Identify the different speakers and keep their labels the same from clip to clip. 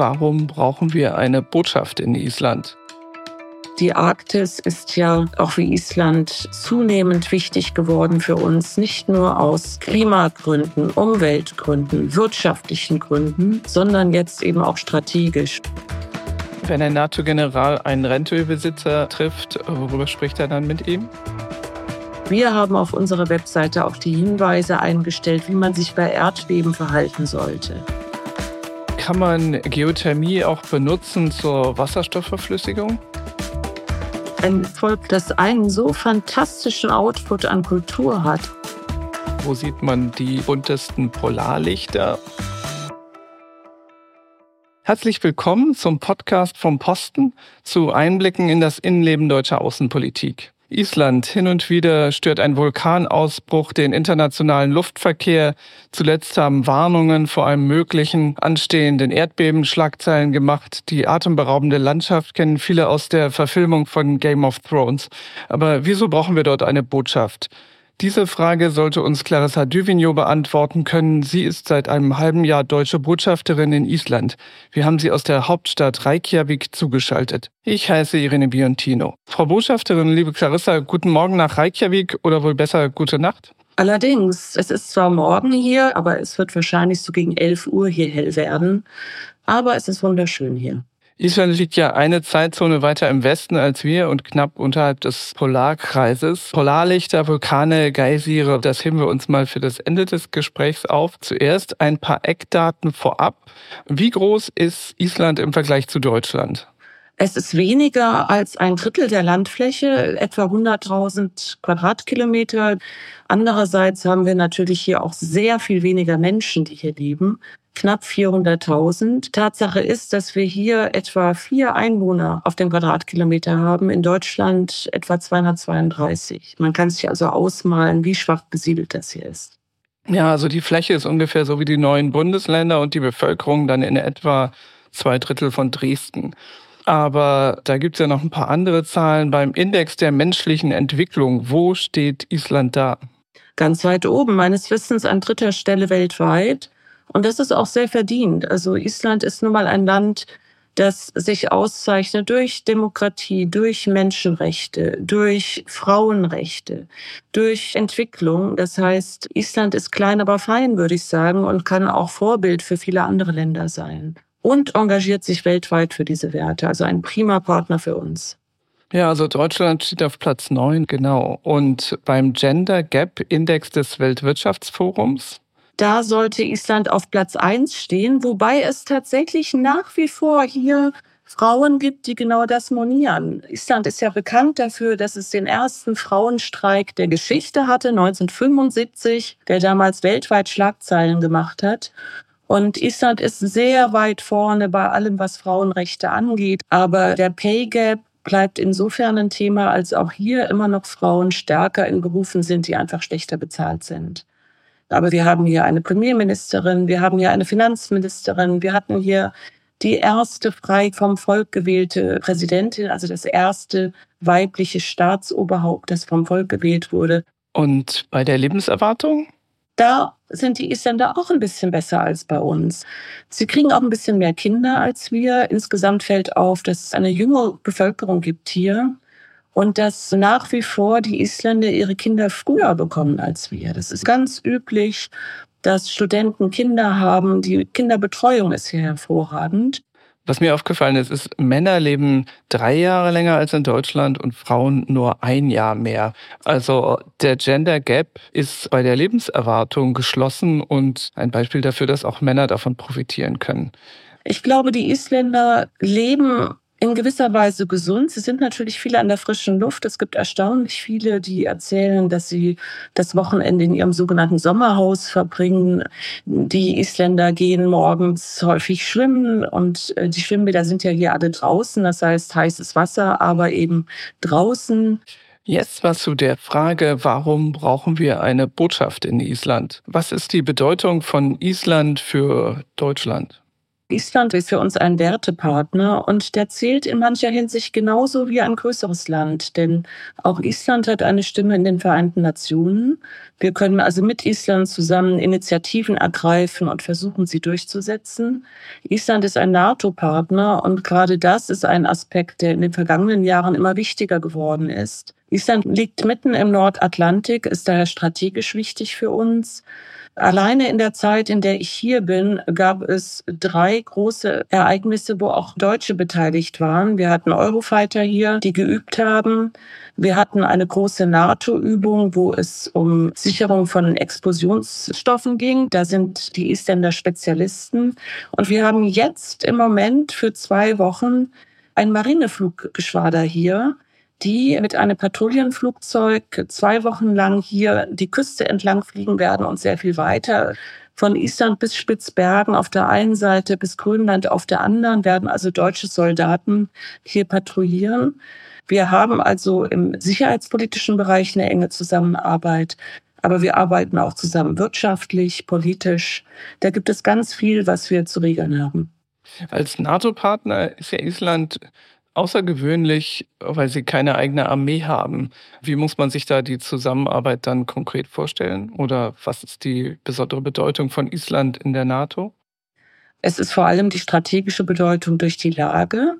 Speaker 1: Warum brauchen wir eine Botschaft in Island?
Speaker 2: Die Arktis ist ja auch wie Island zunehmend wichtig geworden für uns, nicht nur aus Klimagründen, Umweltgründen, wirtschaftlichen Gründen, sondern jetzt eben auch strategisch.
Speaker 1: Wenn ein NATO-General einen Rentölbesitzer trifft, worüber spricht er dann mit ihm?
Speaker 2: Wir haben auf unserer Webseite auch die Hinweise eingestellt, wie man sich bei Erdbeben verhalten sollte.
Speaker 1: Kann man Geothermie auch benutzen zur Wasserstoffverflüssigung?
Speaker 2: Ein Volk, das einen so fantastischen Output an Kultur hat.
Speaker 1: Wo sieht man die buntesten Polarlichter? Herzlich willkommen zum Podcast vom Posten zu Einblicken in das Innenleben deutscher Außenpolitik. Island. Hin und wieder stört ein Vulkanausbruch den internationalen Luftverkehr. Zuletzt haben Warnungen vor einem möglichen anstehenden Erdbeben Schlagzeilen gemacht. Die atemberaubende Landschaft kennen viele aus der Verfilmung von Game of Thrones. Aber wieso brauchen wir dort eine Botschaft? Diese Frage sollte uns Clarissa Duvigneau beantworten können. Sie ist seit einem halben Jahr deutsche Botschafterin in Island. Wir haben sie aus der Hauptstadt Reykjavik zugeschaltet. Ich heiße Irene Biontino. Frau Botschafterin, liebe Clarissa, guten Morgen nach Reykjavik oder wohl besser gute Nacht?
Speaker 2: Allerdings, es ist zwar morgen hier, aber es wird wahrscheinlich so gegen 11 Uhr hier hell werden. Aber es ist wunderschön hier.
Speaker 1: Island liegt ja eine Zeitzone weiter im Westen als wir und knapp unterhalb des Polarkreises. Polarlichter, Vulkane, Geysire, das heben wir uns mal für das Ende des Gesprächs auf. Zuerst ein paar Eckdaten vorab. Wie groß ist Island im Vergleich zu Deutschland?
Speaker 2: Es ist weniger als ein Drittel der Landfläche, etwa 100.000 Quadratkilometer. Andererseits haben wir natürlich hier auch sehr viel weniger Menschen, die hier leben knapp 400.000. Tatsache ist, dass wir hier etwa vier Einwohner auf den Quadratkilometer haben, in Deutschland etwa 232. Man kann sich also ausmalen, wie schwach besiedelt das hier ist.
Speaker 1: Ja, also die Fläche ist ungefähr so wie die neuen Bundesländer und die Bevölkerung dann in etwa zwei Drittel von Dresden. Aber da gibt es ja noch ein paar andere Zahlen. Beim Index der menschlichen Entwicklung, wo steht Island da?
Speaker 2: Ganz weit oben, meines Wissens an dritter Stelle weltweit. Und das ist auch sehr verdient. Also Island ist nun mal ein Land, das sich auszeichnet durch Demokratie, durch Menschenrechte, durch Frauenrechte, durch Entwicklung. Das heißt, Island ist klein, aber fein, würde ich sagen, und kann auch Vorbild für viele andere Länder sein. Und engagiert sich weltweit für diese Werte. Also ein prima Partner für uns.
Speaker 1: Ja, also Deutschland steht auf Platz neun, genau. Und beim Gender Gap Index des Weltwirtschaftsforums
Speaker 2: da sollte Island auf Platz eins stehen, wobei es tatsächlich nach wie vor hier Frauen gibt, die genau das monieren. Island ist ja bekannt dafür, dass es den ersten Frauenstreik der Geschichte hatte, 1975, der damals weltweit Schlagzeilen gemacht hat. Und Island ist sehr weit vorne bei allem, was Frauenrechte angeht. Aber der Pay Gap bleibt insofern ein Thema, als auch hier immer noch Frauen stärker in Berufen sind, die einfach schlechter bezahlt sind. Aber wir haben hier eine Premierministerin, wir haben hier eine Finanzministerin, wir hatten hier die erste frei vom Volk gewählte Präsidentin, also das erste weibliche Staatsoberhaupt, das vom Volk gewählt wurde.
Speaker 1: Und bei der Lebenserwartung?
Speaker 2: Da sind die Isländer auch ein bisschen besser als bei uns. Sie kriegen auch ein bisschen mehr Kinder als wir. Insgesamt fällt auf, dass es eine jüngere Bevölkerung gibt hier und dass nach wie vor die Isländer ihre Kinder früher bekommen als wir. Das ist ganz üblich, dass Studenten Kinder haben. Die Kinderbetreuung ist hier hervorragend.
Speaker 1: Was mir aufgefallen ist, ist, Männer leben drei Jahre länger als in Deutschland und Frauen nur ein Jahr mehr. Also der Gender Gap ist bei der Lebenserwartung geschlossen und ein Beispiel dafür, dass auch Männer davon profitieren können.
Speaker 2: Ich glaube, die Isländer leben in gewisser Weise gesund. Sie sind natürlich viele an der frischen Luft. Es gibt erstaunlich viele, die erzählen, dass sie das Wochenende in ihrem sogenannten Sommerhaus verbringen. Die Isländer gehen morgens häufig schwimmen und äh, die Schwimmbäder sind ja hier alle draußen. Das heißt heißes Wasser, aber eben draußen.
Speaker 1: Jetzt was zu der Frage, warum brauchen wir eine Botschaft in Island? Was ist die Bedeutung von Island für Deutschland?
Speaker 2: Island ist für uns ein Wertepartner und der zählt in mancher Hinsicht genauso wie ein größeres Land, denn auch Island hat eine Stimme in den Vereinten Nationen. Wir können also mit Island zusammen Initiativen ergreifen und versuchen, sie durchzusetzen. Island ist ein NATO-Partner und gerade das ist ein Aspekt, der in den vergangenen Jahren immer wichtiger geworden ist. Island liegt mitten im Nordatlantik, ist daher strategisch wichtig für uns. Alleine in der Zeit, in der ich hier bin, gab es drei große Ereignisse, wo auch Deutsche beteiligt waren. Wir hatten Eurofighter hier, die geübt haben. Wir hatten eine große NATO-Übung, wo es um Sicherung von Explosionsstoffen ging. Da sind die Isländer Spezialisten. Und wir haben jetzt im Moment für zwei Wochen ein Marinefluggeschwader hier, die mit einem Patrouillenflugzeug zwei Wochen lang hier die Küste entlang fliegen werden und sehr viel weiter. Von Island bis Spitzbergen auf der einen Seite bis Grönland auf der anderen werden also deutsche Soldaten hier patrouillieren. Wir haben also im sicherheitspolitischen Bereich eine enge Zusammenarbeit. Aber wir arbeiten auch zusammen wirtschaftlich, politisch. Da gibt es ganz viel, was wir zu regeln haben.
Speaker 1: Als NATO-Partner ist ja Island außergewöhnlich, weil sie keine eigene Armee haben. Wie muss man sich da die Zusammenarbeit dann konkret vorstellen? Oder was ist die besondere Bedeutung von Island in der NATO?
Speaker 2: Es ist vor allem die strategische Bedeutung durch die Lage.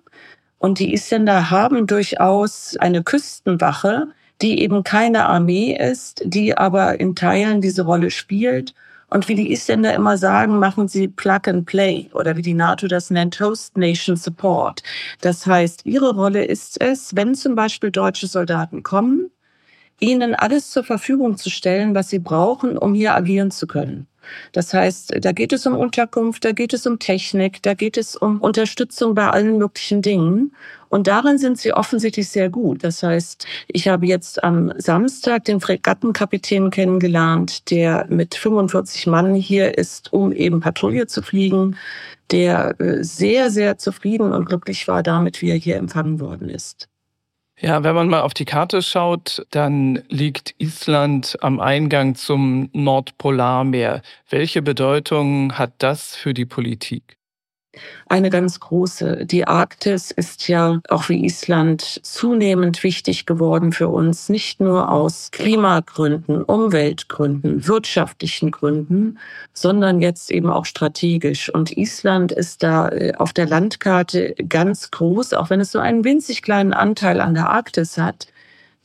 Speaker 2: Und die Isländer haben durchaus eine Küstenwache, die eben keine Armee ist, die aber in Teilen diese Rolle spielt und wie die Isländer immer sagen, machen sie Plug and Play oder wie die NATO das nennt, Host Nation Support. Das heißt, ihre Rolle ist es, wenn zum Beispiel deutsche Soldaten kommen, ihnen alles zur Verfügung zu stellen, was sie brauchen, um hier agieren zu können. Das heißt, da geht es um Unterkunft, da geht es um Technik, da geht es um Unterstützung bei allen möglichen Dingen. Und darin sind sie offensichtlich sehr gut. Das heißt, ich habe jetzt am Samstag den Fregattenkapitän kennengelernt, der mit 45 Mann hier ist, um eben Patrouille zu fliegen, der äh, sehr, sehr zufrieden und glücklich war damit, wie er hier empfangen worden ist.
Speaker 1: Ja, wenn man mal auf die Karte schaut, dann liegt Island am Eingang zum Nordpolarmeer. Welche Bedeutung hat das für die Politik?
Speaker 2: Eine ganz große. Die Arktis ist ja auch wie Island zunehmend wichtig geworden für uns, nicht nur aus Klimagründen, Umweltgründen, wirtschaftlichen Gründen, sondern jetzt eben auch strategisch. Und Island ist da äh, auf der Landkarte ganz groß, auch wenn es so einen winzig kleinen Anteil an der Arktis hat.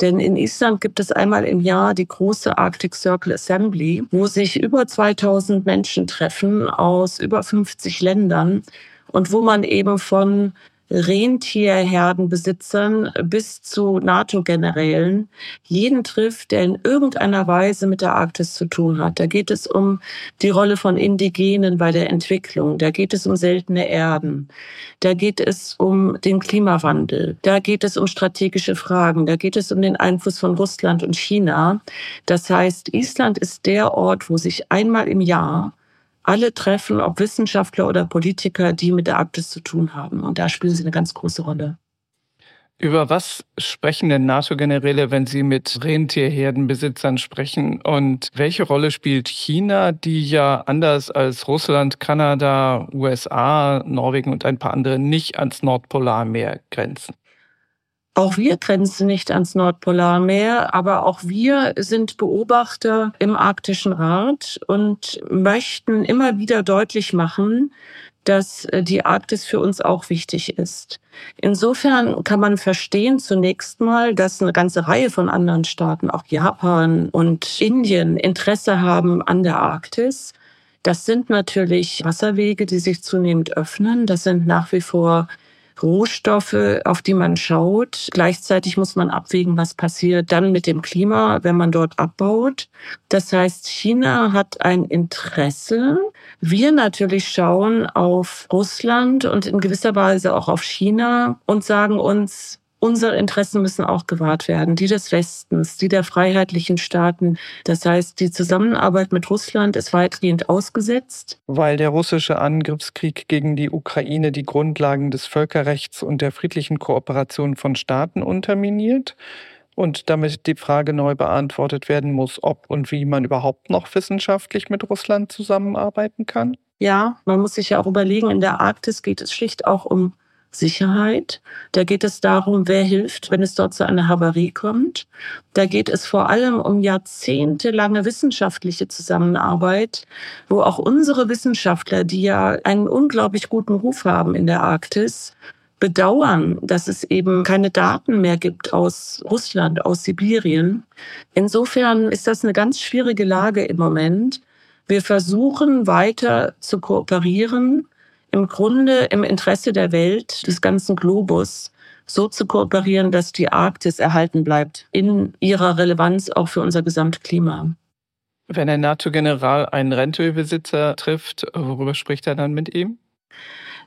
Speaker 2: Denn in Island gibt es einmal im Jahr die große Arctic Circle Assembly, wo sich über 2000 Menschen treffen aus über 50 Ländern und wo man eben von Rentierherdenbesitzern bis zu NATO-Generälen jeden trifft, der in irgendeiner Weise mit der Arktis zu tun hat. Da geht es um die Rolle von Indigenen bei der Entwicklung. Da geht es um seltene Erden. Da geht es um den Klimawandel. Da geht es um strategische Fragen. Da geht es um den Einfluss von Russland und China. Das heißt, Island ist der Ort, wo sich einmal im Jahr alle treffen, ob Wissenschaftler oder Politiker, die mit der Arktis zu tun haben. Und da spielen sie eine ganz große Rolle.
Speaker 1: Über was sprechen denn NATO-Generäle, wenn sie mit Rentierherdenbesitzern sprechen? Und welche Rolle spielt China, die ja anders als Russland, Kanada, USA, Norwegen und ein paar andere nicht ans Nordpolarmeer grenzen?
Speaker 2: Auch wir grenzen nicht ans Nordpolarmeer, aber auch wir sind Beobachter im Arktischen Rat und möchten immer wieder deutlich machen, dass äh, die Arktis für uns auch wichtig ist. Insofern kann man verstehen zunächst mal, dass eine ganze Reihe von anderen Staaten, auch Japan und Indien, Interesse haben an der Arktis. Das sind natürlich Wasserwege, die sich zunehmend öffnen. Das sind nach wie vor Rohstoffe, auf die man schaut. Gleichzeitig muss man abwägen, was passiert dann mit dem Klima, wenn man dort abbaut. Das heißt, China hat ein Interesse. Wir natürlich schauen auf Russland und in gewisser Weise auch auf China und sagen uns, unsere Interessen müssen auch gewahrt werden, die des Westens, die der freiheitlichen Staaten. Das heißt, die Zusammenarbeit mit Russland ist weitgehend ausgesetzt.
Speaker 1: Weil der russische Angriffskrieg gegen die Ukraine die Grundlagen des Völkerrechts und der friedlichen Kooperation von Staaten unterminiert? und damit die Frage neu beantwortet werden muss, ob und wie man überhaupt noch wissenschaftlich mit Russland zusammenarbeiten kann?
Speaker 2: Ja, man muss sich ja auch überlegen, in der Arktis geht es schlicht auch um Sicherheit. Da geht es darum, wer hilft, wenn es dort zu einer Havarie kommt. Da geht es vor allem um jahrzehntelange wissenschaftliche Zusammenarbeit, wo auch unsere Wissenschaftler, die ja einen unglaublich guten Ruf haben in der Arktis, bedauern, dass es eben keine Daten mehr gibt aus Russland, aus Sibirien. Insofern ist das eine ganz schwierige Lage im Moment. Wir versuchen weiter zu kooperieren im Grunde im Interesse der Welt, des ganzen Globus, so zu kooperieren, dass die Arktis erhalten bleibt in ihrer Relevanz auch für unser Gesamtklima.
Speaker 1: Wenn ein NATO-General einen Rentierbesitzer trifft, worüber spricht er dann mit ihm?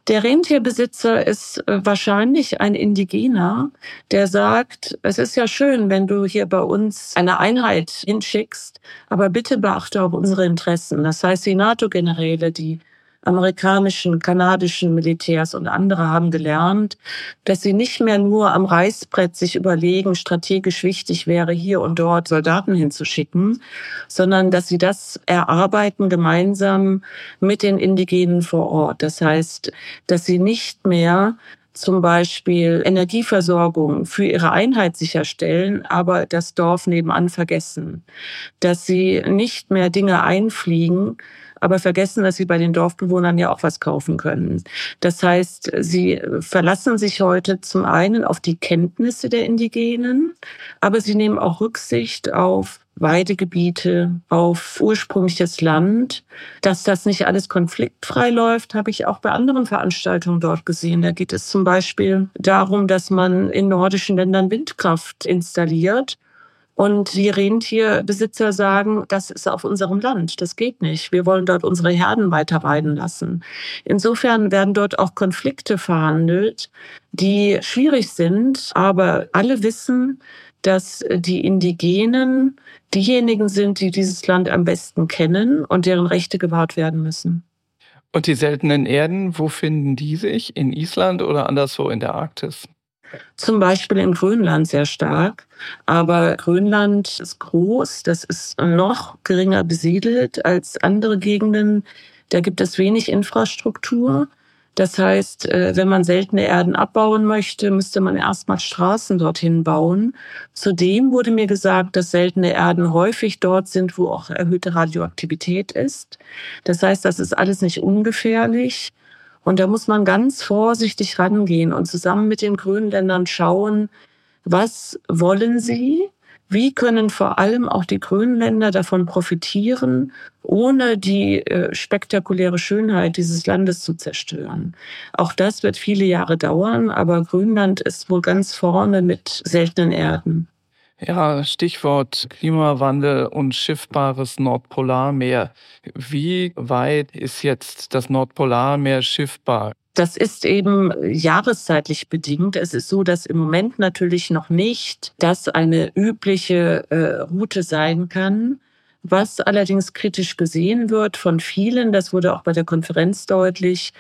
Speaker 2: Der Rentierbesitzer ist äh, wahrscheinlich ein Indigener, der sagt, es ist ja schön, wenn du hier bei uns eine Einheit hinschickst, aber bitte beachte auch unsere Interessen. Das heißt, die NATO-Generäle, die amerikanischen, kanadischen Militärs und andere haben gelernt, dass sie nicht mehr nur am Reißbrett sich überlegen, strategisch wichtig wäre, hier und dort Soldaten hinzuschicken, sondern dass sie das erarbeiten gemeinsam mit den Indigenen vor Ort. Das heißt, dass sie nicht mehr zum Beispiel Energieversorgung für ihre Einheit sicherstellen, aber das Dorf nebenan vergessen. Dass sie nicht mehr Dinge einfliegen, aber vergessen, dass sie bei den Dorfbewohnern ja auch was kaufen können. Das heißt, sie verlassen sich heute zum einen auf die Kenntnisse der Indigenen, aber sie nehmen auch Rücksicht auf Weidegebiete, auf ursprüngliches Land. Dass das nicht alles konfliktfrei läuft, habe ich auch bei anderen Veranstaltungen dort gesehen. Da geht es zum Beispiel darum, dass man in nordischen Ländern Windkraft installiert und die Rentierbesitzer sagen, das ist auf unserem Land, das geht nicht. Wir wollen dort unsere Herden weiter weiden lassen. Insofern werden dort auch Konflikte verhandelt, die schwierig sind, aber alle wissen, dass die Indigenen diejenigen sind, die dieses Land am besten kennen und deren Rechte gewahrt werden müssen.
Speaker 1: Und die seltenen Erden, wo finden die sich? In Island oder anderswo in der Arktis?
Speaker 2: Zum Beispiel in Grönland sehr stark. Aber Grönland ist groß, das ist noch geringer besiedelt als andere Gegenden. Da gibt es wenig Infrastruktur. Das heißt, äh, wenn man seltene Erden abbauen möchte, müsste man erstmal Straßen dorthin bauen. Zudem wurde mir gesagt, dass seltene Erden häufig dort sind, wo auch erhöhte Radioaktivität ist. Das heißt, das ist alles nicht ungefährlich. Und da muss man ganz vorsichtig rangehen und zusammen mit den Grünländern schauen, was wollen sie? Wie können vor allem auch die Grünländer davon profitieren, ohne die äh, spektakuläre Schönheit dieses Landes zu zerstören? Auch das wird viele Jahre dauern, aber Grünland ist wohl ganz vorne mit seltenen Erden.
Speaker 1: Ja, Stichwort Klimawandel und schiffbares Nordpolarmeer. Wie weit ist jetzt das Nordpolarmeer schiffbar?
Speaker 2: Das ist eben jahreszeitlich bedingt. Es ist so, dass im Moment natürlich noch nicht das eine übliche äh, Route sein kann. Was allerdings kritisch gesehen wird von vielen, das wurde auch bei der Konferenz deutlich,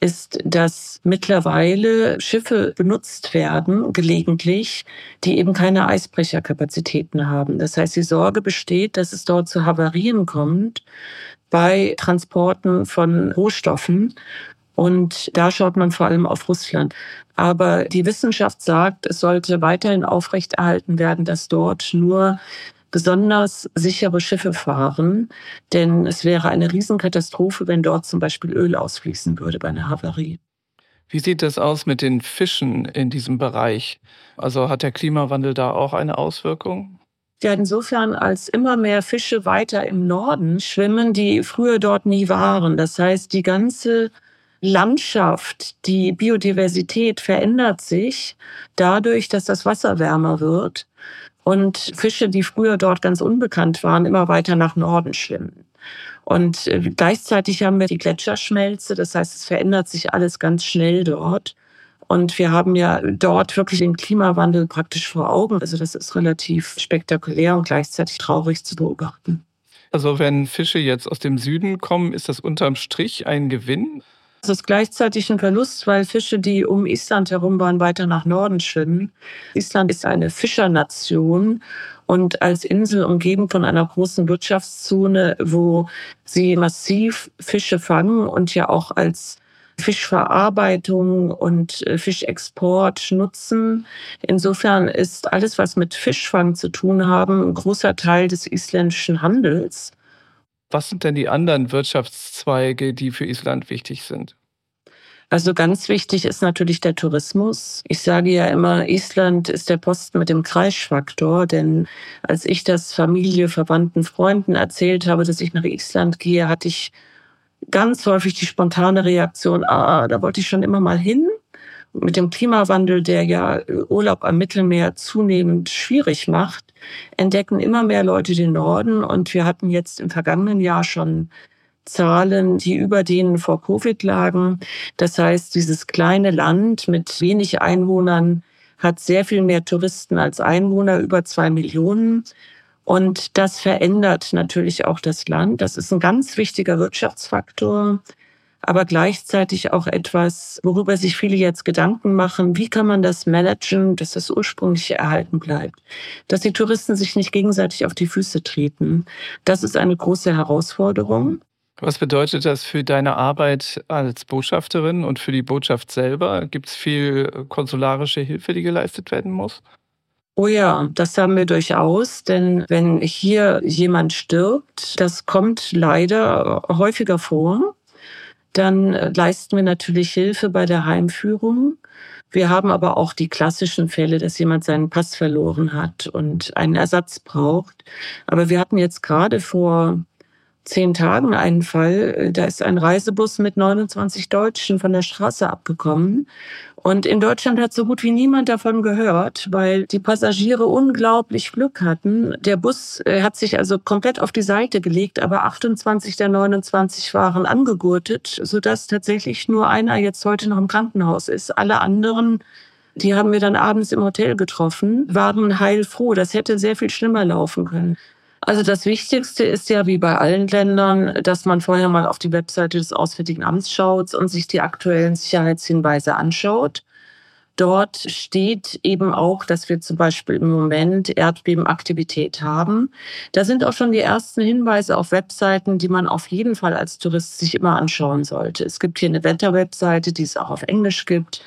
Speaker 2: ist, dass mittlerweile Schiffe benutzt werden, gelegentlich, die eben keine Eisbrecherkapazitäten haben. Das heißt, die Sorge besteht, dass es dort zu Havarien kommt bei Transporten von Rohstoffen. Und da schaut man vor allem auf Russland. Aber die Wissenschaft sagt, es sollte weiterhin aufrechterhalten werden, dass dort nur besonders sichere Schiffe fahren, denn es wäre eine Riesenkatastrophe, wenn dort zum Beispiel Öl ausfließen würde bei einer Havarie.
Speaker 1: Wie sieht es aus mit den Fischen in diesem Bereich? Also hat der Klimawandel da auch eine Auswirkung?
Speaker 2: Ja, insofern, als immer mehr Fische weiter im Norden schwimmen, die früher dort nie waren. Das heißt, die ganze Landschaft, die Biodiversität verändert sich dadurch, dass das Wasser wärmer wird und Fische, die früher dort ganz unbekannt waren, immer weiter nach Norden schwimmen. Und äh, gleichzeitig haben wir die Gletscherschmelze, das heißt, es verändert sich alles ganz schnell dort. Und wir haben ja dort wirklich den Klimawandel praktisch vor Augen. Also das ist relativ spektakulär und gleichzeitig traurig zu beobachten.
Speaker 1: Also wenn Fische jetzt aus dem Süden kommen, ist das unterm Strich ein Gewinn?
Speaker 2: Es ist gleichzeitig ein Verlust, weil Fische, die um Island herum waren, weiter nach Norden schwimmen. Island ist eine Fischernation und als Insel umgeben von einer großen Wirtschaftszone, wo sie massiv Fische fangen und ja auch als Fischverarbeitung und äh, Fischexport nutzen. Insofern ist alles, was mit Fischfang zu tun haben, ein großer Teil des isländischen Handels.
Speaker 1: Was sind denn die anderen Wirtschaftszweige, die für Island wichtig sind?
Speaker 2: Also ganz wichtig ist natürlich der Tourismus. Ich sage ja immer, Island ist der Posten mit dem Kreischfaktor, denn als ich das Familie, Verwandten, Freunden erzählt habe, dass ich nach Island gehe, hatte ich ganz häufig die spontane Reaktion, ah, da wollte ich schon immer mal hin. Mit dem Klimawandel, der ja Urlaub am Mittelmeer zunehmend schwierig macht, entdecken immer mehr Leute den Norden. Und wir hatten jetzt im vergangenen Jahr schon Zahlen, die über denen vor Covid lagen. Das heißt, dieses kleine Land mit wenig Einwohnern hat sehr viel mehr Touristen als Einwohner, über zwei Millionen. Und das verändert natürlich auch das Land. Das ist ein ganz wichtiger Wirtschaftsfaktor, aber gleichzeitig auch etwas, worüber sich viele jetzt Gedanken machen. Wie kann man das managen, dass das ursprüngliche erhalten bleibt? Dass die Touristen sich nicht gegenseitig auf die Füße treten. Das ist eine große Herausforderung.
Speaker 1: Was bedeutet das für deine Arbeit als Botschafterin und für die Botschaft selber? Gibt es viel konsularische Hilfe, die geleistet werden muss?
Speaker 2: Oh ja, das haben wir durchaus, denn wenn hier jemand stirbt, das kommt leider häufiger vor, dann leisten wir natürlich Hilfe bei der Heimführung. Wir haben aber auch die klassischen Fälle, dass jemand seinen Pass verloren hat und einen Ersatz braucht. Aber wir hatten jetzt gerade vor zehn Tagen einen Fall, da ist ein Reisebus mit 29 Deutschen von der Straße abgekommen. Und in Deutschland hat so gut wie niemand davon gehört, weil die Passagiere unglaublich Glück hatten. Der Bus äh, hat sich also komplett auf die Seite gelegt, aber 28 der 29 waren angegurtet, sodass tatsächlich nur einer jetzt heute noch im Krankenhaus ist. Alle anderen die haben wir dann abends im Hotel getroffen, waren heilfroh. Das hätte sehr viel schlimmer laufen können. Also das Wichtigste ist ja wie bei allen Ländern, dass man vorher mal auf die Webseite des Auswärtigen Amts schaut und sich die aktuellen Sicherheitshinweise anschaut. Dort steht eben auch, dass wir zum Beispiel im Moment Erdbebenaktivität haben. Da sind auch schon die ersten Hinweise auf Webseiten, die man auf jeden Fall als Tourist sich immer anschauen sollte. Es gibt hier eine Wetterwebseite, die es auch auf Englisch gibt.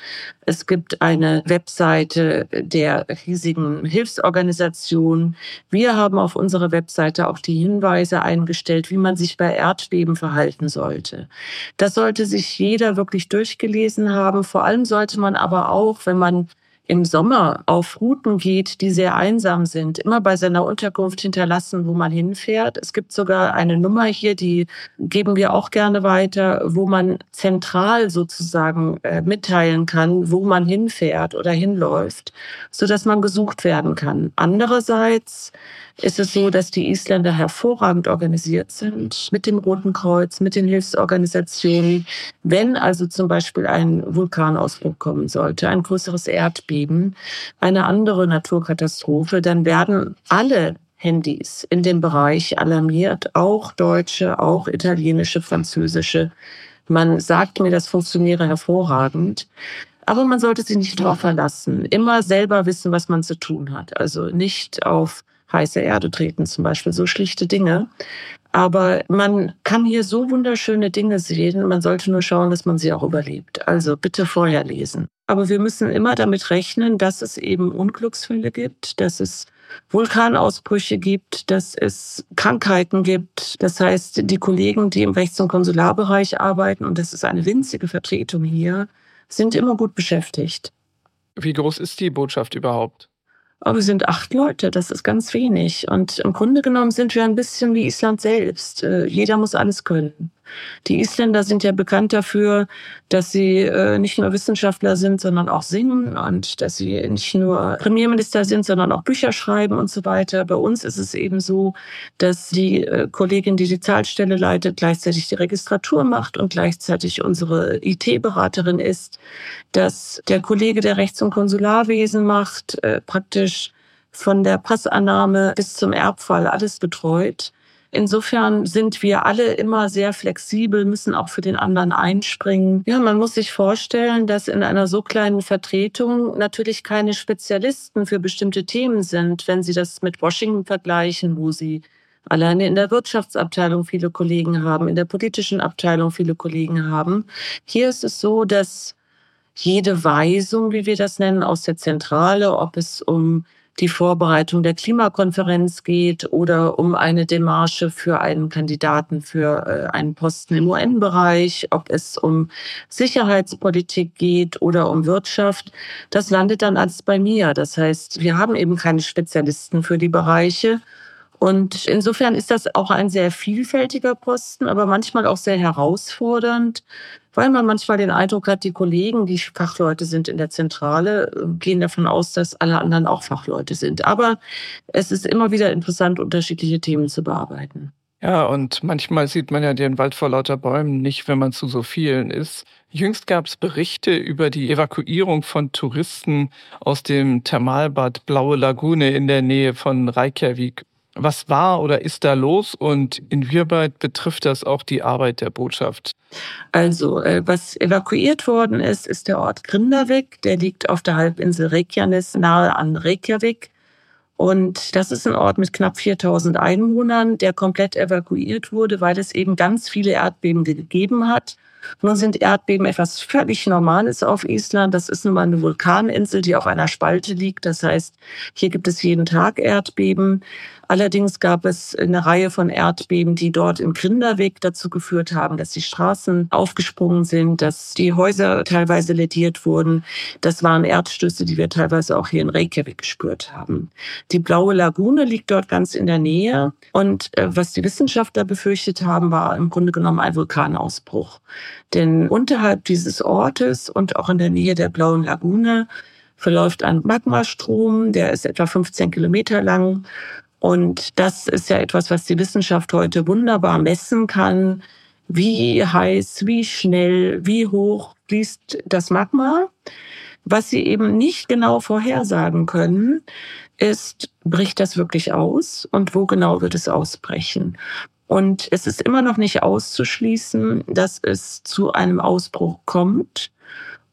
Speaker 2: Es gibt eine Webseite der riesigen Hilfsorganisation. Wir haben auf unserer Webseite auch die Hinweise eingestellt, wie man sich bei Erdbeben verhalten sollte. Das sollte sich jeder wirklich durchgelesen haben. Vor allem sollte man aber auch, wenn man im Sommer auf Routen geht, die sehr einsam sind, immer bei seiner Unterkunft hinterlassen, wo man hinfährt. Es gibt sogar eine Nummer hier, die geben wir auch gerne weiter, wo man zentral sozusagen äh, mitteilen kann, wo man hinfährt oder hinläuft, so dass man gesucht werden kann. Andererseits ist es so, dass die Isländer hervorragend organisiert sind mit dem Roten Kreuz, mit den Hilfsorganisationen. Wenn also zum Beispiel ein Vulkanausbruch kommen sollte, ein größeres Erdbeben, eine andere Naturkatastrophe, dann werden alle Handys in dem Bereich alarmiert, auch deutsche, auch italienische, französische. Man sagt mir, das funktioniere hervorragend. Aber man sollte sich nicht darauf verlassen. Immer selber wissen, was man zu tun hat. Also nicht auf heiße Erde treten zum Beispiel, so schlichte Dinge. Aber man kann hier so wunderschöne Dinge sehen. Man sollte nur schauen, dass man sie auch überlebt. Also bitte vorher lesen. Aber wir müssen immer damit rechnen, dass es eben Unglücksfälle gibt, dass es Vulkanausbrüche gibt, dass es Krankheiten gibt. Das heißt, die Kollegen, die im Rechts- und Konsularbereich arbeiten, und das ist eine winzige Vertretung hier, sind immer gut beschäftigt.
Speaker 1: Wie groß ist die Botschaft überhaupt?
Speaker 2: Aber wir sind acht Leute, das ist ganz wenig. Und im Grunde genommen sind wir ein bisschen wie Island selbst. Äh, jeder muss alles können. Die Isländer sind ja bekannt dafür, dass sie äh, nicht nur Wissenschaftler sind, sondern auch singen und dass sie nicht nur Premierminister sind, sondern auch Bücher schreiben und so weiter. Bei uns ist es eben so, dass die äh, Kollegin, die die Zahlstelle leitet, gleichzeitig die Registratur macht und gleichzeitig unsere IT-Beraterin ist, dass der Kollege, der Rechts- und Konsularwesen macht, äh, praktisch von der Passannahme bis zum Erbfall alles betreut Insofern sind wir alle immer sehr flexibel, müssen auch für den anderen einspringen. Ja, man muss sich vorstellen, dass in einer so kleinen Vertretung natürlich keine Spezialisten für bestimmte Themen sind, wenn Sie das mit Washington vergleichen, wo Sie alleine in der Wirtschaftsabteilung viele Kollegen haben, in der politischen Abteilung viele Kollegen haben. Hier ist es so, dass jede Weisung, wie wir das nennen, aus der Zentrale, ob es um die Vorbereitung der Klimakonferenz geht oder um eine Demarche für einen Kandidaten für äh, einen Posten im UN-Bereich, ob es um Sicherheitspolitik geht oder um Wirtschaft, das landet dann alles bei mir. Das heißt, wir haben eben keine Spezialisten für die Bereiche. Und insofern ist das auch ein sehr vielfältiger Posten, aber manchmal auch sehr herausfordernd, weil man manchmal den Eindruck hat, die Kollegen, die Fachleute sind in der Zentrale, gehen davon aus, dass alle anderen auch Fachleute sind. Aber es ist immer wieder interessant, unterschiedliche Themen zu bearbeiten.
Speaker 1: Ja, und manchmal sieht man ja den Wald vor lauter Bäumen nicht, wenn man zu so vielen ist. Jüngst gab es Berichte über die Evakuierung von Touristen aus dem Thermalbad Blaue Lagune in der Nähe von Reykjavik. Was war oder ist da los und inwieweit betrifft das auch die Arbeit der Botschaft?
Speaker 2: Also, äh, was evakuiert worden ist, ist der Ort Grindavik. Der liegt auf der Halbinsel Reykjanes nahe an Reykjavik. Und das ist ein Ort mit knapp 4000 Einwohnern, der komplett evakuiert wurde, weil es eben ganz viele Erdbeben gegeben hat. Nun sind Erdbeben etwas völlig Normales auf Island. Das ist nun mal eine Vulkaninsel, die auf einer Spalte liegt. Das heißt, hier gibt es jeden Tag Erdbeben. Allerdings gab es eine Reihe von Erdbeben, die dort im Grinderweg dazu geführt haben, dass die Straßen aufgesprungen sind, dass die Häuser teilweise lediert wurden. Das waren Erdstöße, die wir teilweise auch hier in Reykjavik gespürt haben. Die Blaue Lagune liegt dort ganz in der Nähe. Und äh, was die Wissenschaftler befürchtet haben, war im Grunde genommen ein Vulkanausbruch. Denn unterhalb dieses Ortes und auch in der Nähe der Blauen Lagune verläuft ein Magmastrom, der ist etwa 15 Kilometer lang und das ist ja etwas, was die Wissenschaft heute wunderbar messen kann. Wie heiß, wie schnell, wie hoch fließt das Magma? Was sie eben nicht genau vorhersagen können, ist, bricht das wirklich aus und wo genau wird es ausbrechen? Und es ist immer noch nicht auszuschließen, dass es zu einem Ausbruch kommt.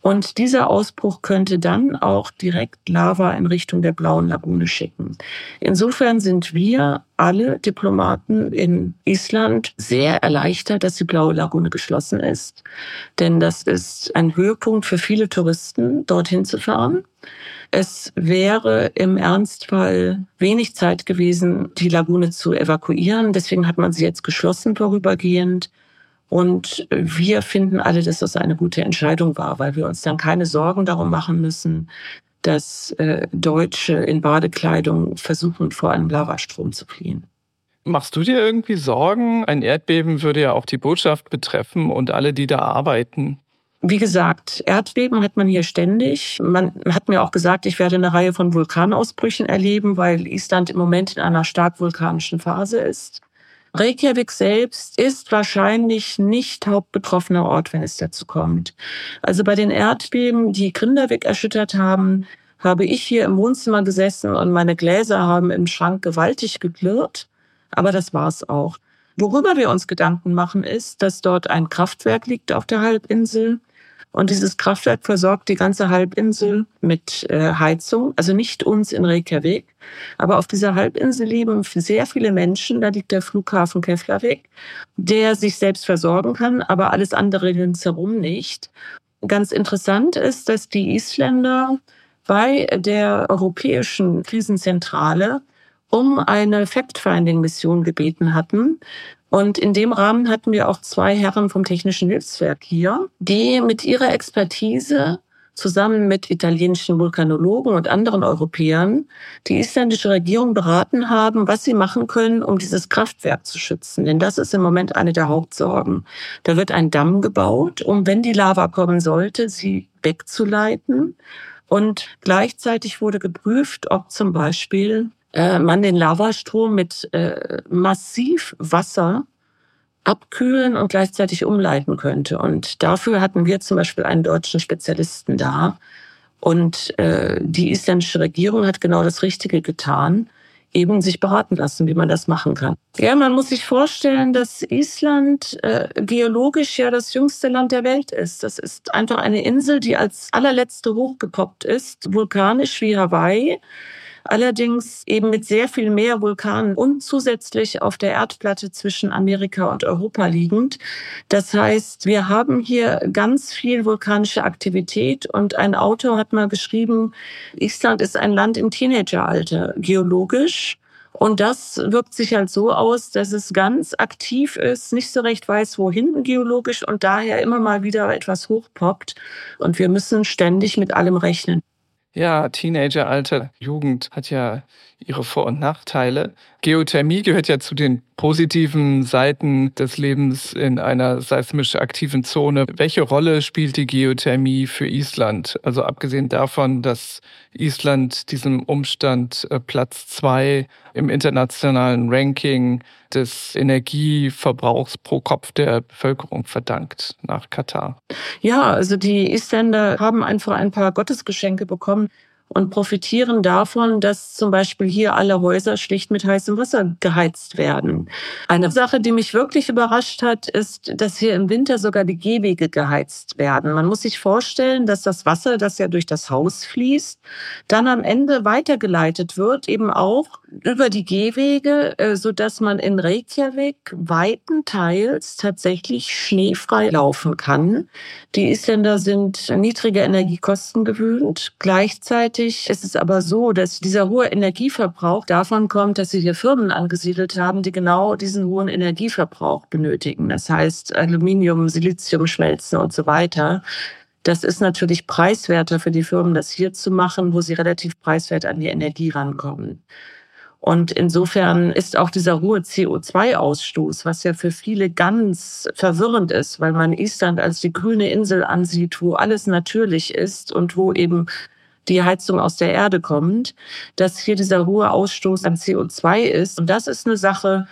Speaker 2: Und dieser Ausbruch könnte dann auch direkt Lava in Richtung der Blauen Lagune schicken. Insofern sind wir alle Diplomaten in Island sehr erleichtert, dass die Blaue Lagune geschlossen ist. Denn das ist ein Höhepunkt für viele Touristen, dorthin zu fahren. Es wäre im Ernstfall wenig Zeit gewesen, die Lagune zu evakuieren. Deswegen hat man sie jetzt geschlossen vorübergehend. Und wir finden alle, dass das eine gute Entscheidung war, weil wir uns dann keine Sorgen darum machen müssen, dass äh, Deutsche in Badekleidung versuchen, vor einem Lavastrom zu fliehen.
Speaker 1: Machst du dir irgendwie Sorgen? Ein Erdbeben würde ja auch die Botschaft betreffen und alle, die da arbeiten.
Speaker 2: Wie gesagt, Erdbeben hat man hier ständig. Man hat mir auch gesagt, ich werde eine Reihe von Vulkanausbrüchen erleben, weil Island im Moment in einer stark vulkanischen Phase ist. Reykjavik selbst ist wahrscheinlich nicht hauptbetroffener Ort, wenn es dazu kommt. Also bei den Erdbeben, die Grindavik erschüttert haben, habe ich hier im Wohnzimmer gesessen und meine Gläser haben im Schrank gewaltig geklirrt. Aber das war's auch. Worüber wir uns Gedanken machen, ist, dass dort ein Kraftwerk liegt auf der Halbinsel. Und dieses Kraftwerk versorgt die ganze Halbinsel mit äh, Heizung, also nicht uns in Reykjavik. Aber auf dieser Halbinsel leben sehr viele Menschen. Da liegt der Flughafen Keflavik, der sich selbst versorgen kann, aber alles andere ringsherum nicht. Ganz interessant ist, dass die Isländer bei der europäischen Krisenzentrale um eine Fact-Finding-Mission gebeten hatten. Und in dem Rahmen hatten wir auch zwei Herren vom Technischen Hilfswerk hier, die mit ihrer Expertise zusammen mit italienischen Vulkanologen und anderen Europäern die isländische Regierung beraten haben, was sie machen können, um dieses Kraftwerk zu schützen. Denn das ist im Moment eine der Hauptsorgen. Da wird ein Damm gebaut, um, wenn die Lava kommen sollte, sie wegzuleiten. Und gleichzeitig wurde geprüft, ob zum Beispiel äh, man den Lavastrom mit äh, massiv Wasser abkühlen und gleichzeitig umleiten könnte. Und dafür hatten wir zum Beispiel einen deutschen Spezialisten da. Und äh, die isländische Regierung hat genau das Richtige getan, eben sich beraten lassen, wie man das machen kann. Ja, man muss sich vorstellen, dass Island äh, geologisch ja das jüngste Land der Welt ist. Das ist einfach eine Insel, die als allerletzte hochgepoppt ist, vulkanisch wie Hawaii allerdings eben mit sehr viel mehr Vulkanen und zusätzlich auf der Erdplatte zwischen Amerika und Europa liegend. Das heißt, wir haben hier ganz viel vulkanische Aktivität und ein Autor hat mal geschrieben, Island ist ein Land im Teenageralter, geologisch. Und das wirkt sich halt so aus, dass es ganz aktiv ist, nicht so recht weiß, wohin geologisch und daher immer mal wieder etwas hochpoppt. Und wir müssen ständig mit allem rechnen.
Speaker 1: Ja, Teenageralter, Jugend hat ja ihre Vor- und Nachteile. Geothermie gehört ja zu den positiven Seiten des Lebens in einer seismisch aktiven Zone. Welche Rolle spielt die Geothermie für Island? Also abgesehen davon, dass Island diesem Umstand äh, Platz zwei im internationalen Ranking des Energieverbrauchs pro Kopf der Bevölkerung verdankt nach Katar.
Speaker 2: Ja, also die Isländer haben einfach ein paar Gottesgeschenke bekommen und profitieren davon, dass zum Beispiel hier alle Häuser schlicht mit heißem Wasser geheizt werden. Eine Sache, die mich wirklich überrascht hat, ist, dass hier im Winter sogar die Gehwege geheizt werden. Man muss sich vorstellen, dass das Wasser, das ja durch das Haus fließt, dann am Ende weitergeleitet wird, eben auch über die Gehwege, äh, so dass man in Reykjavik weiten Teils tatsächlich schneefrei laufen kann. Die Isländer sind niedrige Energiekosten gewöhnt. Gleichzeitig ist es aber so, dass dieser hohe Energieverbrauch davon kommt, dass sie hier Firmen angesiedelt haben, die genau diesen hohen Energieverbrauch benötigen. Das heißt Aluminium, Silizium schmelzen und so weiter. Das ist natürlich preiswerter für die Firmen, das hier zu machen, wo sie relativ preiswert an die Energie rankommen. Und insofern ist auch dieser hohe CO2-Ausstoß, was ja für viele ganz verwirrend ist, weil man Island als die grüne Insel ansieht, wo alles natürlich ist und wo eben die Heizung aus der Erde kommt, dass hier dieser hohe Ausstoß an CO2 ist. Und das ist eine Sache,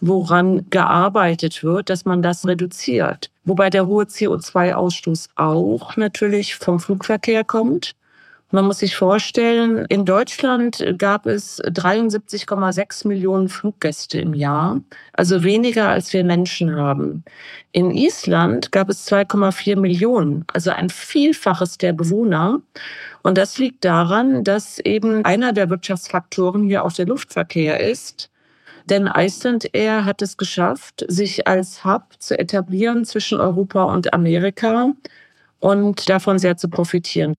Speaker 2: woran gearbeitet wird, dass man das reduziert. Wobei der hohe CO2-Ausstoß auch natürlich vom Flugverkehr kommt. Man muss sich vorstellen, in Deutschland gab es 73,6 Millionen Fluggäste im Jahr, also weniger als wir Menschen haben. In Island gab es 2,4 Millionen, also ein Vielfaches der Bewohner. Und das liegt daran, dass eben einer der Wirtschaftsfaktoren hier auch der Luftverkehr ist. Denn Iceland Air hat es geschafft, sich als Hub zu etablieren zwischen Europa und Amerika und davon sehr zu profitieren.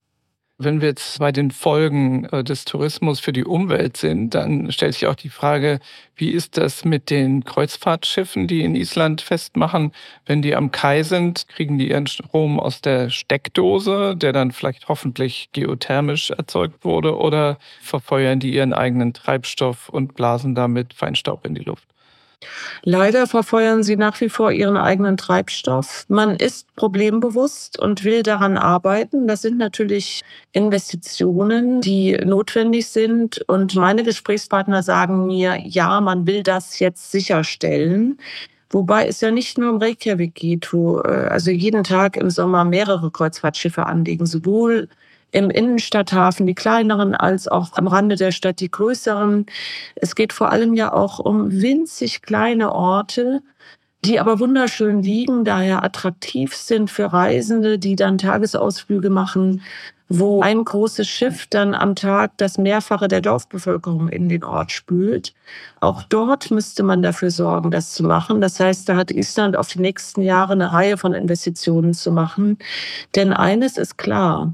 Speaker 1: Wenn wir jetzt bei den Folgen äh, des Tourismus für die Umwelt sind, dann stellt sich auch die Frage, wie ist das mit den Kreuzfahrtschiffen, die in Island festmachen? Wenn die am Kai sind, kriegen die ihren Strom aus der Steckdose, der dann vielleicht hoffentlich geothermisch erzeugt wurde, oder verfeuern die ihren eigenen Treibstoff und blasen damit Feinstaub in die Luft?
Speaker 2: Leider verfeuern sie nach wie vor ihren eigenen Treibstoff. Man ist problembewusst und will daran arbeiten. Das sind natürlich Investitionen, die notwendig sind. Und meine Gesprächspartner sagen mir, ja, man will das jetzt sicherstellen. Wobei es ja nicht nur um Reykjavik geht, wo äh, also jeden Tag im Sommer mehrere Kreuzfahrtschiffe anlegen, sowohl im Innenstadthafen, die kleineren, als auch am Rande der Stadt die größeren. Es geht vor allem ja auch um winzig kleine Orte, die aber wunderschön liegen, daher attraktiv sind für Reisende, die dann Tagesausflüge machen, wo ein großes Schiff dann am Tag das Mehrfache der Dorfbevölkerung in den Ort spült. Auch dort müsste man dafür sorgen, das zu machen. Das heißt, da hat Island auf die nächsten Jahre eine Reihe von Investitionen zu machen. Denn eines ist klar,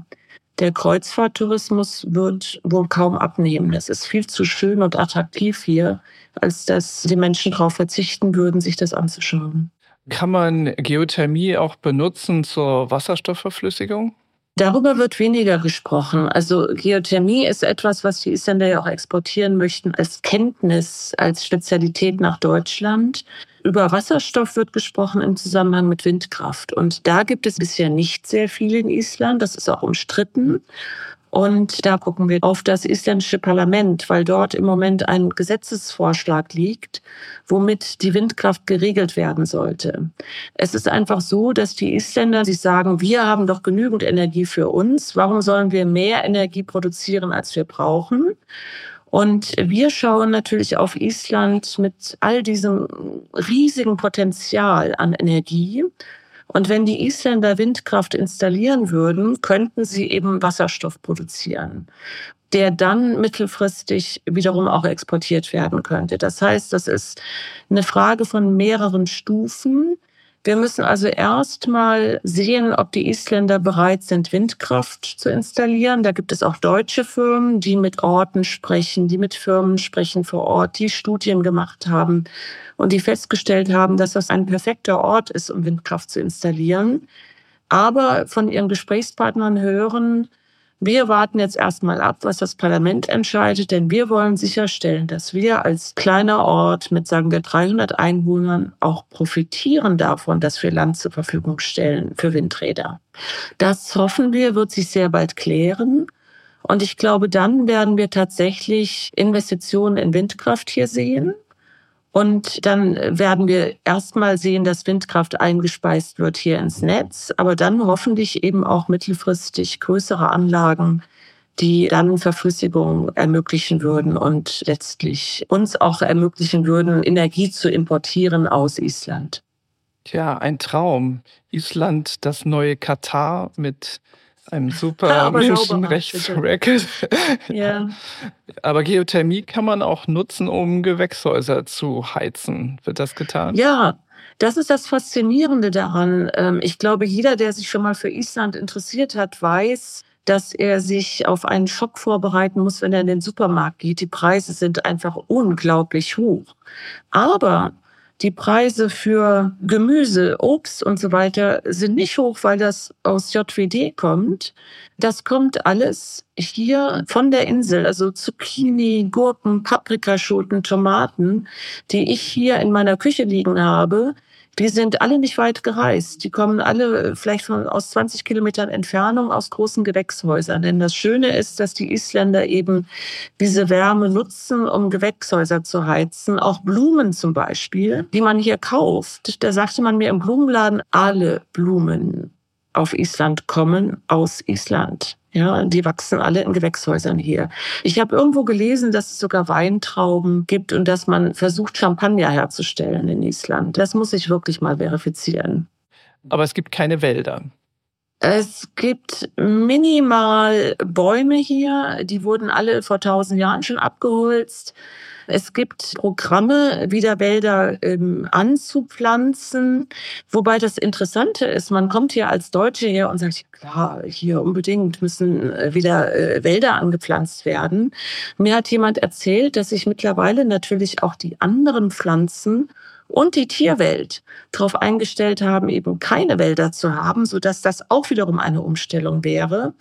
Speaker 2: der Kreuzfahrttourismus wird wohl kaum abnehmen. Das ist viel zu schön und attraktiv hier, als dass die Menschen darauf verzichten würden, sich das anzuschauen.
Speaker 1: Kann man Geothermie auch benutzen zur Wasserstoffverflüssigung?
Speaker 2: Darüber wird weniger gesprochen. Also Geothermie ist etwas, was die Isländer ja auch exportieren möchten als Kenntnis, als Spezialität nach Deutschland. Über Wasserstoff wird gesprochen im Zusammenhang mit Windkraft. Und da gibt es bisher nicht sehr viel in Island. Das ist auch umstritten. Und da gucken wir auf das isländische Parlament, weil dort im Moment ein Gesetzesvorschlag liegt, womit die Windkraft geregelt werden sollte. Es ist einfach so, dass die Isländer sich sagen, wir haben doch genügend Energie für uns. Warum sollen wir mehr Energie produzieren, als wir brauchen? Und wir schauen natürlich auf Island mit all diesem riesigen Potenzial an Energie. Und wenn die Isländer Windkraft installieren würden, könnten sie eben Wasserstoff produzieren der dann mittelfristig wiederum auch exportiert werden könnte. Das heißt, das ist eine Frage von mehreren Stufen. Wir müssen also erstmal sehen, ob die Isländer bereit sind, Windkraft zu installieren. Da gibt es auch deutsche Firmen, die mit Orten sprechen, die mit Firmen sprechen vor Ort, die Studien gemacht haben und die festgestellt haben, dass das ein perfekter Ort ist, um Windkraft zu installieren. Aber von ihren Gesprächspartnern hören, wir warten jetzt erstmal ab, was das Parlament entscheidet, denn wir wollen sicherstellen, dass wir als kleiner Ort mit, sagen wir, 300 Einwohnern auch profitieren davon, dass wir Land zur Verfügung stellen für Windräder. Das hoffen wir, wird sich sehr bald klären. Und ich glaube, dann werden wir tatsächlich Investitionen in Windkraft hier sehen. Und dann werden wir erstmal sehen, dass Windkraft eingespeist wird hier ins Netz, aber dann hoffentlich eben auch mittelfristig größere Anlagen, die dann Verflüssigung ermöglichen würden und letztlich uns auch ermöglichen würden, Energie zu importieren aus Island.
Speaker 1: Tja, ein Traum. Island, das neue Katar mit einem super Menschenrechtsracket. Ja. Aber Geothermie kann man auch nutzen, um Gewächshäuser zu heizen. Wird das getan?
Speaker 2: Ja, das ist das Faszinierende daran. Ähm, ich glaube, jeder, der sich schon mal für Island interessiert hat, weiß, dass er sich auf einen Schock vorbereiten muss, wenn er in den Supermarkt geht. Die Preise sind einfach unglaublich hoch. Aber die Preise für Gemüse, Obst und so weiter sind nicht hoch, weil das aus JWD kommt. Das kommt alles hier von der Insel, also Zucchini, Gurken, Paprikaschoten, Tomaten, die ich hier in meiner Küche liegen habe. Die sind alle nicht weit gereist. Die kommen alle äh, vielleicht von, aus 20 Kilometern Entfernung aus großen Gewächshäusern. Denn das Schöne ist, dass die Isländer eben diese Wärme nutzen, um Gewächshäuser zu heizen. Auch Blumen zum Beispiel, die man hier kauft. Da sagte man mir im Blumenladen, alle Blumen auf Island kommen aus Island. Ja, die wachsen alle in Gewächshäusern hier. Ich habe irgendwo gelesen, dass es sogar Weintrauben gibt und dass man versucht, Champagner herzustellen in Island. Das muss ich wirklich mal verifizieren.
Speaker 1: Aber es gibt keine Wälder.
Speaker 2: Es gibt minimal Bäume hier, die wurden alle vor tausend Jahren schon abgeholzt. Es gibt Programme, wieder Wälder ähm, anzupflanzen. Wobei das Interessante ist, man kommt hier als Deutsche her und sagt, klar, hier unbedingt müssen äh, wieder äh, Wälder angepflanzt werden. Mir hat jemand erzählt, dass sich mittlerweile natürlich auch die anderen Pflanzen und die Tierwelt darauf eingestellt haben, eben keine Wälder zu haben, so dass das auch wiederum eine Umstellung wäre.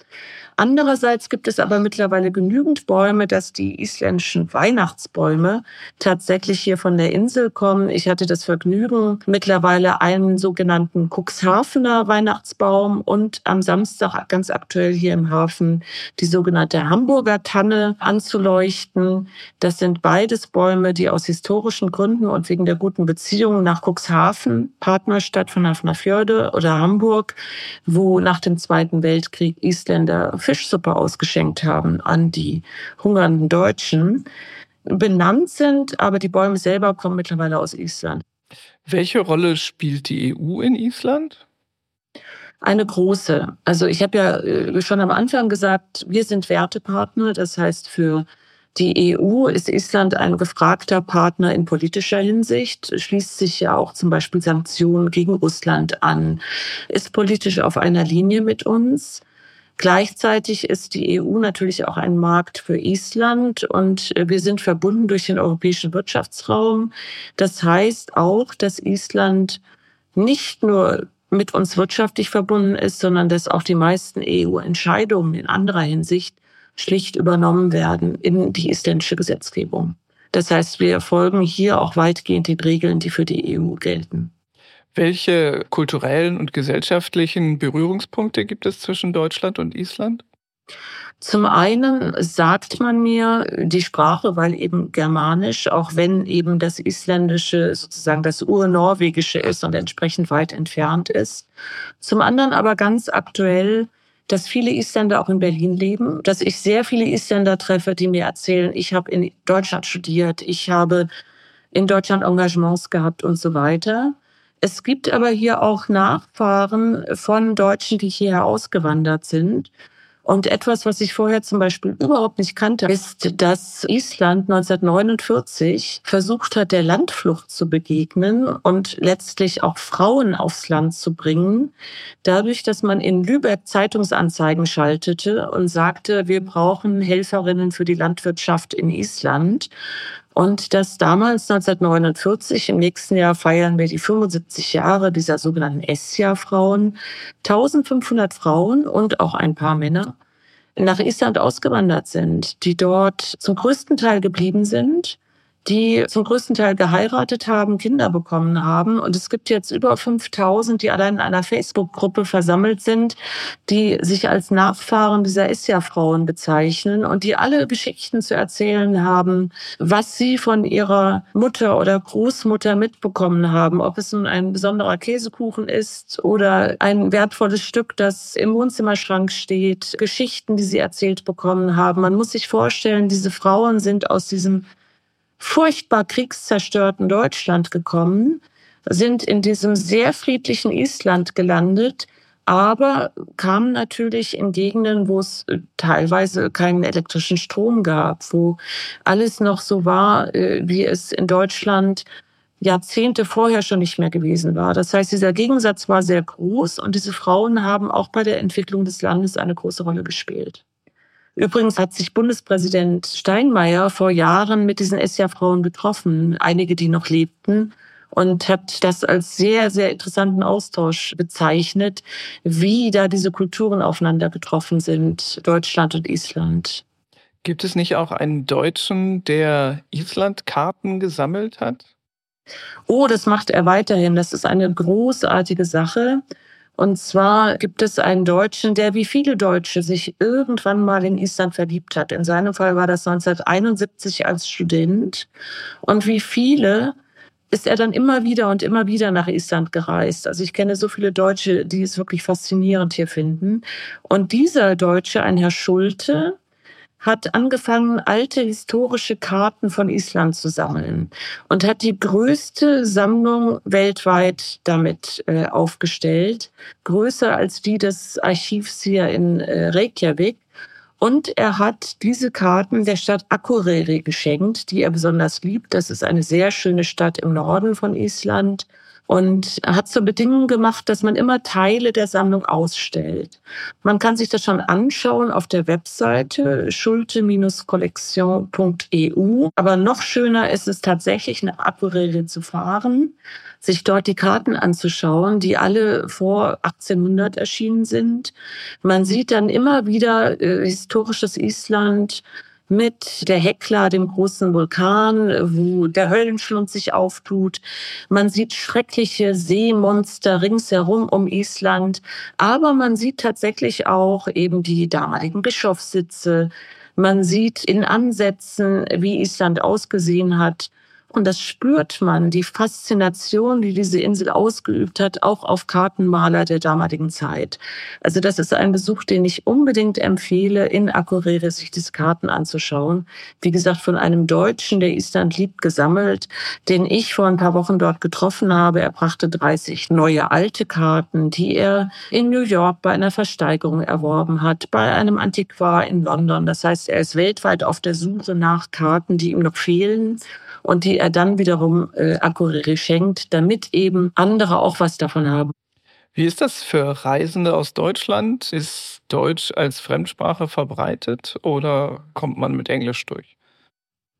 Speaker 2: Andererseits gibt es aber mittlerweile genügend Bäume, dass die isländischen Weihnachtsbäume tatsächlich hier von der Insel kommen. Ich hatte das Vergnügen, mittlerweile einen sogenannten Cuxhavener Weihnachtsbaum und am Samstag ganz aktuell hier im Hafen die sogenannte Hamburger Tanne anzuleuchten. Das sind beides Bäume, die aus historischen Gründen und wegen der guten Beziehungen nach Cuxhaven, Partnerstadt von Hafnarfjörde oder Hamburg, wo nach dem Zweiten Weltkrieg Isländer Fischsuppe ausgeschenkt haben an die hungernden Deutschen, benannt sind, aber die Bäume selber kommen mittlerweile aus Island.
Speaker 1: Welche Rolle spielt die EU in Island?
Speaker 2: Eine große. Also ich habe ja äh, schon am Anfang gesagt, wir sind Wertepartner. Das heißt, für die EU ist Island ein gefragter Partner in politischer Hinsicht, schließt sich ja auch zum Beispiel Sanktionen gegen Russland an, ist politisch auf einer Linie mit uns. Gleichzeitig ist die EU natürlich auch ein Markt für Island und äh, wir sind verbunden durch den europäischen Wirtschaftsraum. Das heißt auch, dass Island nicht nur mit uns wirtschaftlich verbunden ist, sondern dass auch die meisten EU-Entscheidungen in anderer Hinsicht schlicht übernommen werden in die isländische Gesetzgebung. Das heißt, wir folgen hier auch weitgehend den Regeln, die für die EU gelten.
Speaker 1: Welche kulturellen und gesellschaftlichen Berührungspunkte gibt es zwischen Deutschland und Island?
Speaker 2: Zum einen sagt man mir die Sprache, weil eben Germanisch, auch wenn eben das Isländische sozusagen das Urnorwegische ist und entsprechend weit entfernt ist. Zum anderen aber ganz aktuell dass viele Isländer auch in Berlin leben, dass ich sehr viele Isländer treffe, die mir erzählen, ich habe in Deutschland studiert, ich habe in Deutschland Engagements gehabt und so weiter. Es gibt aber hier auch Nachfahren von Deutschen, die hierher ausgewandert sind. Und etwas, was ich vorher zum Beispiel überhaupt nicht kannte, ist, dass Island 1949 versucht hat, der Landflucht zu begegnen und letztlich auch Frauen aufs Land zu bringen, dadurch, dass man in Lübeck Zeitungsanzeigen schaltete und sagte, wir brauchen Helferinnen für die Landwirtschaft in Island. Und das damals 1949, im nächsten Jahr feiern wir die 75 Jahre dieser sogenannten Essia-Frauen, 1500 Frauen und auch ein paar Männer nach Island ausgewandert sind, die dort zum größten Teil geblieben sind, die zum größten Teil geheiratet haben, Kinder bekommen haben. Und es gibt jetzt über 5000, die allein in einer Facebook-Gruppe versammelt sind, die sich als Nachfahren dieser Isja-Frauen bezeichnen und die alle Geschichten zu erzählen haben, was sie von ihrer Mutter oder Großmutter mitbekommen haben. Ob es nun ein besonderer Käsekuchen ist oder ein wertvolles Stück, das im Wohnzimmerschrank steht, Geschichten, die sie erzählt bekommen haben. Man muss sich vorstellen, diese Frauen sind aus diesem furchtbar kriegszerstörten Deutschland gekommen, sind in diesem sehr friedlichen Island gelandet, aber kamen natürlich in Gegenden, wo es äh, teilweise keinen elektrischen Strom gab, wo alles noch so war, äh, wie es in Deutschland Jahrzehnte vorher schon nicht mehr gewesen war. Das heißt, dieser Gegensatz war sehr groß und diese Frauen haben auch bei der Entwicklung des Landes eine große Rolle gespielt. Übrigens hat sich Bundespräsident Steinmeier vor Jahren mit diesen Essia-Frauen getroffen, einige, die noch lebten, und hat das als sehr, sehr interessanten Austausch bezeichnet, wie da diese Kulturen aufeinander getroffen sind, Deutschland und Island.
Speaker 1: Gibt es nicht auch einen Deutschen, der Island-Karten gesammelt hat?
Speaker 2: Oh, das macht er weiterhin. Das ist eine großartige Sache. Und zwar gibt es einen Deutschen, der wie viele Deutsche sich irgendwann mal in Island verliebt hat. In seinem Fall war das 1971 als Student. Und wie viele ist er dann immer wieder und immer wieder nach Island gereist. Also ich kenne so viele Deutsche, die es wirklich faszinierend hier finden. Und dieser Deutsche, ein Herr Schulte, hat angefangen, alte historische Karten von Island zu sammeln und hat die größte Sammlung weltweit damit äh, aufgestellt, größer als die des Archivs hier in äh, Reykjavik. Und er hat diese Karten der Stadt Akureyri geschenkt, die er besonders liebt. Das ist eine sehr schöne Stadt im Norden von Island und hat zur Bedingung gemacht, dass man immer Teile der Sammlung ausstellt. Man kann sich das schon anschauen auf der Webseite schulte-kollektion.eu. Aber noch schöner ist es tatsächlich nach Akureyri zu fahren, sich dort die Karten anzuschauen, die alle vor 1800 erschienen sind. Man sieht dann immer wieder äh, historisches Island, mit der Hekla, dem großen Vulkan, wo der Höllenschlund sich auftut. Man sieht schreckliche Seemonster ringsherum um Island, aber man sieht tatsächlich auch eben die damaligen Bischofssitze. Man sieht in Ansätzen, wie Island ausgesehen hat. Und das spürt man, die Faszination, die diese Insel ausgeübt hat, auch auf Kartenmaler der damaligen Zeit. Also das ist ein Besuch, den ich unbedingt empfehle, in Akureyri sich diese Karten anzuschauen. Wie gesagt, von einem Deutschen, der Island liebt, gesammelt, den ich vor ein paar Wochen dort getroffen habe. Er brachte 30 neue alte Karten, die er in New York bei einer Versteigerung erworben hat, bei einem Antiquar in London. Das heißt, er ist weltweit auf der Suche nach Karten, die ihm noch fehlen und die er dann wiederum äh, Akureyri schenkt, damit eben andere auch was davon haben.
Speaker 1: Wie ist das für Reisende aus Deutschland? Ist Deutsch als Fremdsprache verbreitet oder kommt man mit Englisch durch?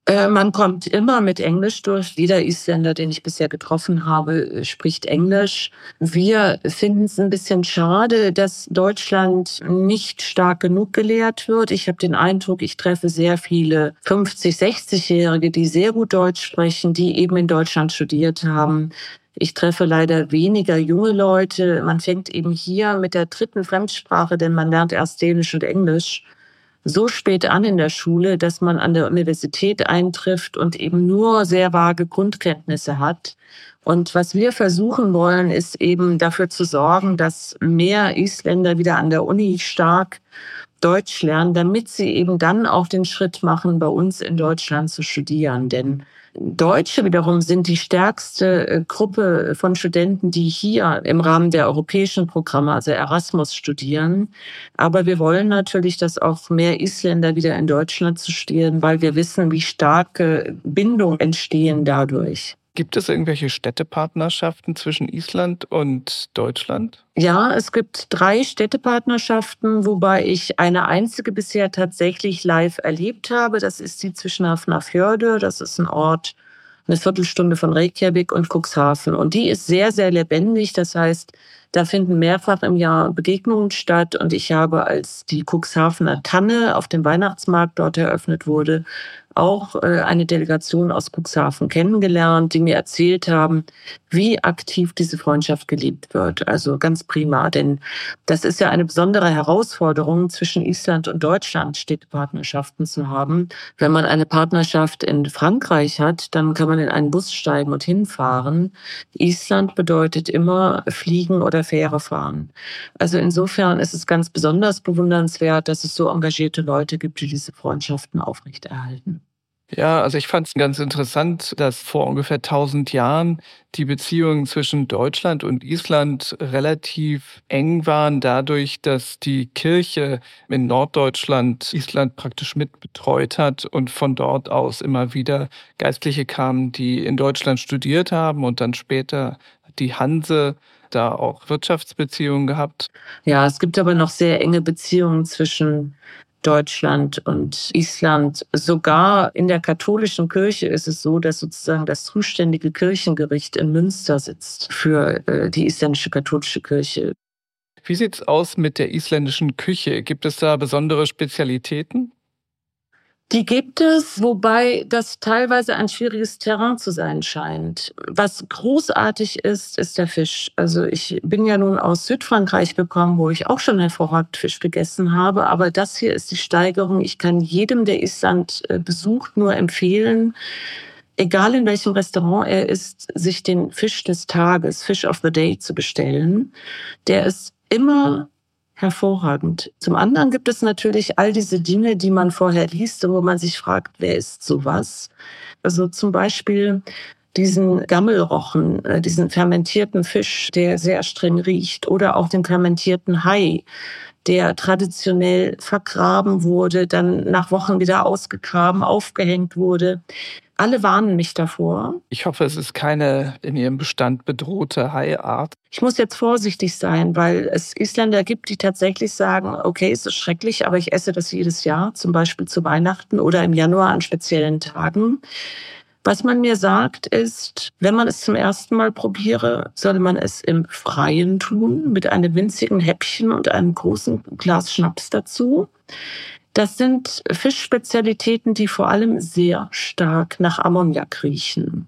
Speaker 2: Äh, man kommt immer mit Englisch durch. Jeder Isländer, den ich bisher getroffen habe, äh, spricht Englisch. Wir finden es ein bisschen schade, dass Deutschland nicht stark genug gelehrt wird. Ich habe den Eindruck, ich treffe sehr viele 50, 60-Jährige, die sehr gut Deutsch sprechen, die eben in Deutschland studiert haben. Ich treffe leider weniger junge Leute. Man fängt eben hier mit der dritten Fremdsprache, denn man lernt erst Dänisch und Englisch so spät an in der Schule, dass man an der Universität eintrifft und eben nur sehr vage Grundkenntnisse hat. Und was wir versuchen wollen, ist eben dafür zu sorgen, dass mehr Isländer wieder an der Uni stark Deutsch lernen, damit sie eben dann auch den Schritt machen, bei uns in Deutschland zu studieren. Denn Deutsche wiederum sind die stärkste äh, Gruppe von Studenten, die hier im Rahmen der europäischen Programme, also Erasmus, studieren. Aber wir wollen natürlich, dass auch mehr Isländer wieder in Deutschland studieren, weil wir wissen, wie starke Bindungen entstehen dadurch.
Speaker 1: Gibt es irgendwelche Städtepartnerschaften zwischen Island und Deutschland?
Speaker 2: Ja, es gibt drei Städtepartnerschaften, wobei ich eine einzige bisher tatsächlich live erlebt habe. Das ist die zwischen Hafnarfjörde. Das ist ein Ort, eine Viertelstunde von Reykjavik und Cuxhaven. Und die ist sehr, sehr lebendig. Das heißt, da finden mehrfach im Jahr Begegnungen statt. Und ich habe, als die Cuxhavener Tanne auf dem Weihnachtsmarkt dort eröffnet wurde, auch äh, eine Delegation aus Cuxhaven kennengelernt, die mir erzählt haben, wie aktiv diese Freundschaft gelebt wird. Also ganz prima, denn das ist ja eine besondere Herausforderung zwischen Island und Deutschland, Städtepartnerschaften zu haben. Wenn man eine Partnerschaft in Frankreich hat, dann kann man in einen Bus steigen und hinfahren. Island bedeutet immer fliegen oder Fähre fahren. Also insofern ist es ganz besonders bewundernswert, dass es so engagierte Leute gibt, die diese Freundschaften aufrechterhalten.
Speaker 1: Ja, also ich fand es ganz interessant, dass vor ungefähr 1000 Jahren die Beziehungen zwischen Deutschland und Island relativ eng waren, dadurch, dass die Kirche in Norddeutschland Island praktisch mitbetreut hat und von dort aus immer wieder Geistliche kamen, die in Deutschland studiert haben und dann später die Hanse da auch Wirtschaftsbeziehungen gehabt.
Speaker 2: Ja, es gibt aber noch sehr enge Beziehungen zwischen Deutschland und Island. Sogar in der katholischen Kirche ist es so, dass sozusagen das zuständige Kirchengericht in Münster sitzt für äh, die isländische katholische Kirche.
Speaker 1: Wie sieht's aus mit der isländischen Küche? Gibt es da besondere Spezialitäten?
Speaker 2: Die gibt es, wobei das teilweise ein schwieriges Terrain zu sein scheint. Was großartig ist, ist der Fisch. Also ich bin ja nun aus Südfrankreich gekommen, wo ich auch schon hervorragend Fisch gegessen habe. Aber das hier ist die Steigerung. Ich kann jedem, der Island äh, besucht, nur empfehlen, egal in welchem Restaurant er ist, sich den Fisch des Tages, Fish of the Day zu bestellen. Der ist immer hervorragend. Zum anderen gibt es natürlich all diese Dinge, die man vorher liest, wo man sich fragt, wer ist sowas? Also zum Beispiel diesen Gammelrochen, äh, diesen fermentierten Fisch, der sehr streng riecht, oder auch den fermentierten Hai, der traditionell vergraben wurde, dann nach Wochen wieder ausgegraben, aufgehängt wurde. Alle warnen mich davor.
Speaker 1: Ich hoffe, es ist keine in ihrem Bestand bedrohte Haiart.
Speaker 2: Ich muss jetzt vorsichtig sein, weil es Isländer gibt, die tatsächlich sagen, okay, es ist schrecklich, aber ich esse das jedes Jahr, zum Beispiel zu Weihnachten oder im Januar an speziellen Tagen. Was man mir sagt, ist, wenn man es zum ersten Mal probiere, soll man es im Freien tun, mit einem winzigen Häppchen und einem großen Glas Schnaps dazu. Das sind Fischspezialitäten, die vor allem sehr stark nach Ammoniak riechen.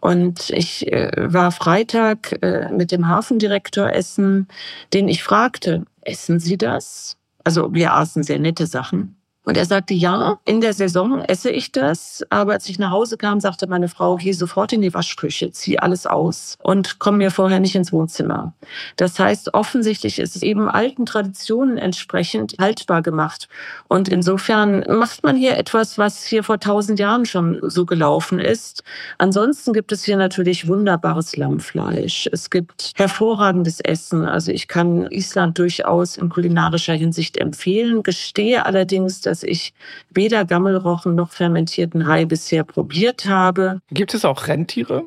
Speaker 2: Und ich äh, war Freitag äh, mit dem Hafendirektor essen, den ich fragte, essen Sie das? Also wir aßen sehr nette Sachen. Und er sagte, ja, in der Saison esse ich das. Aber als ich nach Hause kam, sagte meine Frau, geh sofort in die Waschküche, zieh alles aus und komm mir vorher nicht ins Wohnzimmer. Das heißt, offensichtlich ist es eben alten Traditionen entsprechend haltbar gemacht. Und insofern macht man hier etwas, was hier vor tausend Jahren schon so gelaufen ist. Ansonsten gibt es hier natürlich wunderbares Lammfleisch. Es gibt hervorragendes Essen. Also ich kann Island durchaus in kulinarischer Hinsicht empfehlen, gestehe allerdings, dass dass ich weder Gammelrochen noch fermentierten Hai bisher probiert habe.
Speaker 1: Gibt es auch Rentiere?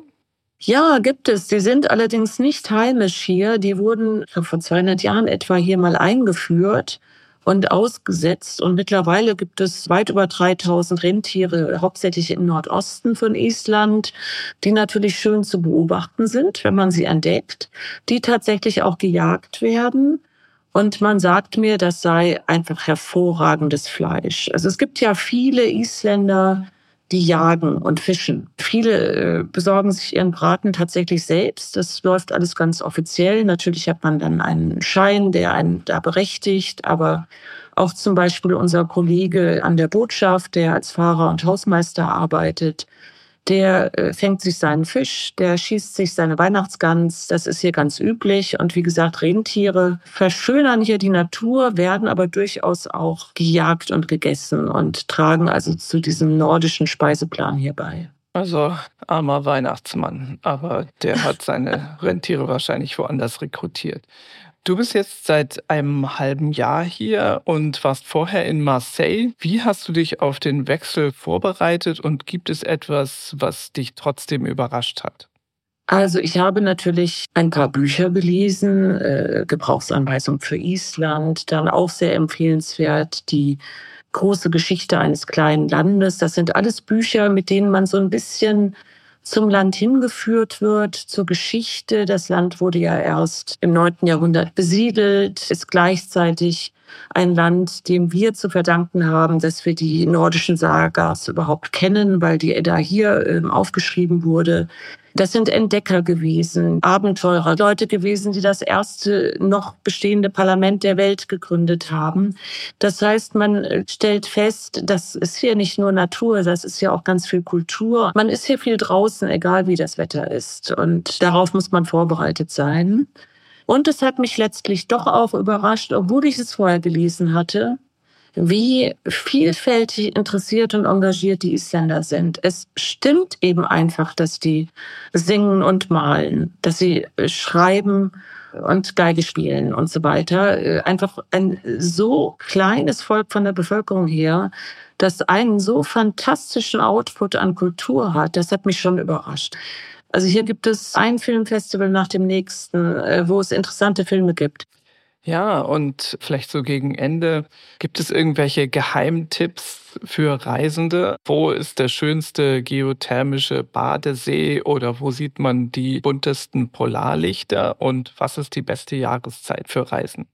Speaker 2: Ja, gibt es. Die sind allerdings nicht heimisch hier. Die wurden vor 200 Jahren etwa hier mal eingeführt und ausgesetzt. Und mittlerweile gibt es weit über 3000 Rentiere, hauptsächlich im Nordosten von Island, die natürlich schön zu beobachten sind, wenn man sie entdeckt, die tatsächlich auch gejagt werden. Und man sagt mir, das sei einfach hervorragendes Fleisch. Also es gibt ja viele Isländer, die jagen und fischen. Viele äh, besorgen sich ihren Braten tatsächlich selbst. Das läuft alles ganz offiziell. Natürlich hat man dann einen Schein, der einen da berechtigt, aber auch zum Beispiel unser Kollege an der Botschaft, der als Fahrer und Hausmeister arbeitet, der äh, fängt sich seinen Fisch, der schießt sich seine Weihnachtsgans. Das ist hier ganz üblich. Und wie gesagt, Rentiere verschönern hier die Natur, werden aber durchaus auch gejagt und gegessen und tragen also zu diesem nordischen Speiseplan hier bei.
Speaker 1: Also armer Weihnachtsmann, aber der hat seine Rentiere wahrscheinlich woanders rekrutiert. Du bist jetzt seit einem halben Jahr hier und warst vorher in Marseille. Wie hast du dich auf den Wechsel vorbereitet und gibt es etwas, was dich trotzdem überrascht hat?
Speaker 2: Also ich habe natürlich ein paar Bücher gelesen, äh, Gebrauchsanweisung für Island, dann auch sehr empfehlenswert die große Geschichte eines kleinen Landes. Das sind alles Bücher, mit denen man so ein bisschen zum Land hingeführt wird, zur Geschichte. Das Land wurde ja erst im 9. Jahrhundert besiedelt, ist gleichzeitig ein Land, dem wir zu verdanken haben, dass wir die nordischen Sagas überhaupt kennen, weil die Edda hier äh, aufgeschrieben wurde. Das sind Entdecker gewesen, Abenteurer, Leute gewesen, die das erste noch bestehende Parlament der Welt gegründet haben. Das heißt, man stellt fest, das ist hier nicht nur Natur, das ist ja auch ganz viel Kultur. Man ist hier viel draußen, egal wie das Wetter ist. Und darauf muss man vorbereitet sein. Und es hat mich letztlich doch auch überrascht, obwohl ich es vorher gelesen hatte, wie vielfältig interessiert und engagiert die Isländer sind. Es stimmt eben einfach, dass die singen und malen, dass sie schreiben und Geige spielen und so weiter. Einfach ein so kleines Volk von der Bevölkerung her, das einen so fantastischen Output an Kultur hat, das hat mich schon überrascht. Also hier gibt es ein Filmfestival nach dem nächsten, äh, wo es interessante Filme gibt.
Speaker 1: Ja, und vielleicht so gegen Ende, gibt es irgendwelche Geheimtipps für Reisende? Wo ist der schönste geothermische Badesee oder wo sieht man die buntesten Polarlichter und was ist die beste Jahreszeit für Reisen?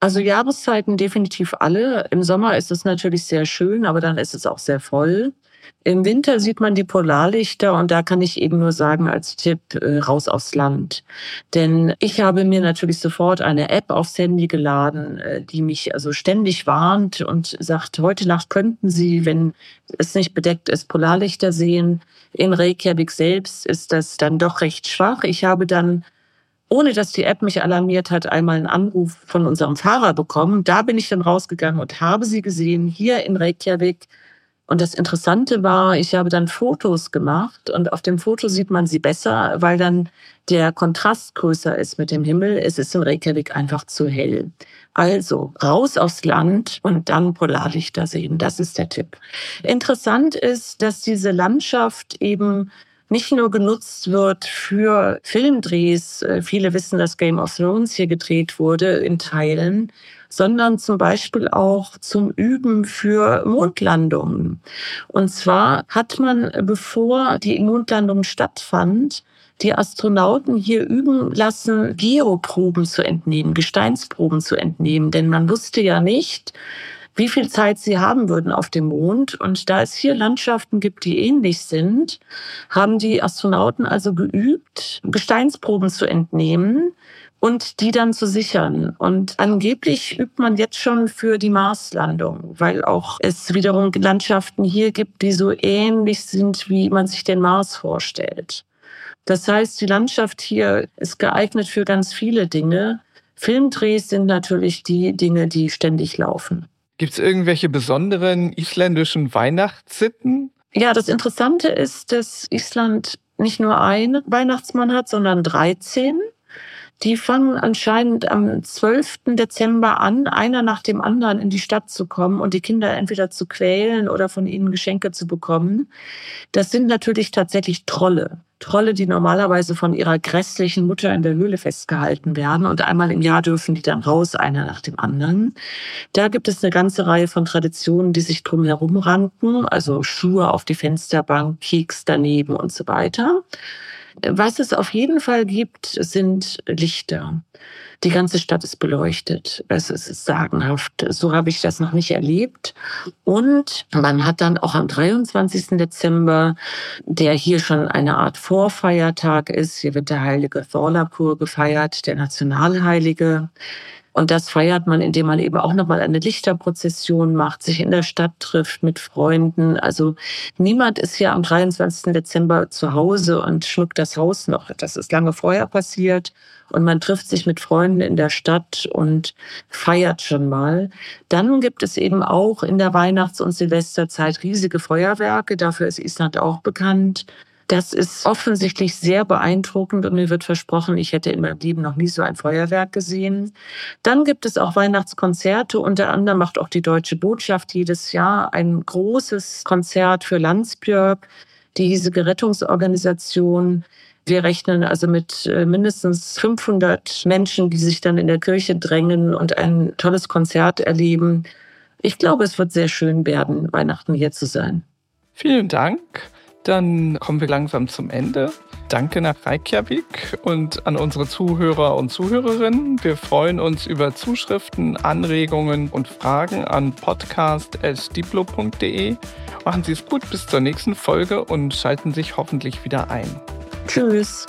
Speaker 2: Also Jahreszeiten definitiv alle. Im Sommer ist es natürlich sehr schön, aber dann ist es auch sehr voll. Im Winter sieht man die Polarlichter und da kann ich eben nur sagen als Tipp, äh, raus aufs Land. Denn ich habe mir natürlich sofort eine App aufs Handy geladen, äh, die mich also ständig warnt und sagt, heute Nacht könnten Sie, wenn es nicht bedeckt ist, Polarlichter sehen. In Reykjavik selbst ist das dann doch recht schwach. Ich habe dann ohne dass die App mich alarmiert hat, einmal einen Anruf von unserem Fahrer bekommen. Da bin ich dann rausgegangen und habe sie gesehen, hier in Reykjavik und das Interessante war, ich habe dann Fotos gemacht und auf dem Foto sieht man sie besser, weil dann der Kontrast größer ist mit dem Himmel. Es ist in Reykjavik einfach zu hell. Also raus aufs Land und dann Polarlichter sehen. Das ist der Tipp. Interessant ist, dass diese Landschaft eben nicht nur genutzt wird für Filmdrehs. Viele wissen, dass Game of Thrones hier gedreht wurde in Teilen sondern zum Beispiel auch zum Üben für Mondlandungen. Und zwar hat man, bevor die Mondlandung stattfand, die Astronauten hier üben lassen, Geoproben zu entnehmen, Gesteinsproben zu entnehmen, denn man wusste ja nicht, wie viel Zeit sie haben würden auf dem Mond. Und da es hier Landschaften gibt, die ähnlich sind, haben die Astronauten also geübt, Gesteinsproben zu entnehmen und die dann zu sichern. Und angeblich übt man jetzt schon für die Marslandung, weil auch es wiederum Landschaften hier gibt, die so ähnlich sind, wie man sich den Mars vorstellt. Das heißt, die Landschaft hier ist geeignet für ganz viele Dinge. Filmdrehs sind natürlich die Dinge, die ständig laufen.
Speaker 1: Gibt es irgendwelche besonderen isländischen Weihnachtssitten?
Speaker 2: Ja, das Interessante ist, dass Island nicht nur einen Weihnachtsmann hat, sondern 13. Die fangen anscheinend am 12. Dezember an, einer nach dem anderen in die Stadt zu kommen und die Kinder entweder zu quälen oder von ihnen Geschenke zu bekommen. Das sind natürlich tatsächlich Trolle. Trolle, die normalerweise von ihrer grässlichen Mutter in der Höhle festgehalten werden und einmal im Jahr dürfen die dann raus, einer nach dem anderen. Da gibt es eine ganze Reihe von Traditionen, die sich drum herum ranken, also Schuhe auf die Fensterbank, Keks daneben und so weiter. Was es auf jeden Fall gibt, sind Lichter. Die ganze Stadt ist beleuchtet. Es ist sagenhaft. So habe ich das noch nicht erlebt. Und man hat dann auch am 23. Dezember, der hier schon eine Art Vorfeiertag ist, hier wird der heilige Thorlapur gefeiert, der Nationalheilige. Und das feiert man, indem man eben auch nochmal eine Lichterprozession macht, sich in der Stadt trifft mit Freunden. Also niemand ist hier am 23. Dezember zu Hause und schmückt das Haus noch. Das ist lange vorher passiert. Und man trifft sich mit Freunden in der Stadt und feiert schon mal. Dann gibt es eben auch in der Weihnachts- und Silvesterzeit riesige Feuerwerke. Dafür ist Island auch bekannt. Das ist offensichtlich sehr beeindruckend und mir wird versprochen, ich hätte in meinem Leben noch nie so ein Feuerwerk gesehen. Dann gibt es auch Weihnachtskonzerte. Unter anderem macht auch die Deutsche Botschaft jedes Jahr ein großes Konzert für Landsbjörg, die hiesige Rettungsorganisation. Wir rechnen also mit äh, mindestens 500 Menschen, die sich dann in der Kirche drängen und ein tolles Konzert erleben. Ich glaube, es wird sehr schön werden, Weihnachten hier zu sein.
Speaker 1: Vielen Dank. Dann kommen wir langsam zum Ende. Danke nach Reykjavik und an unsere Zuhörer und Zuhörerinnen. Wir freuen uns über Zuschriften, Anregungen und Fragen an podcast.diplo.de. Machen Sie es gut bis zur nächsten Folge und schalten sich hoffentlich wieder ein.
Speaker 2: Tschüss.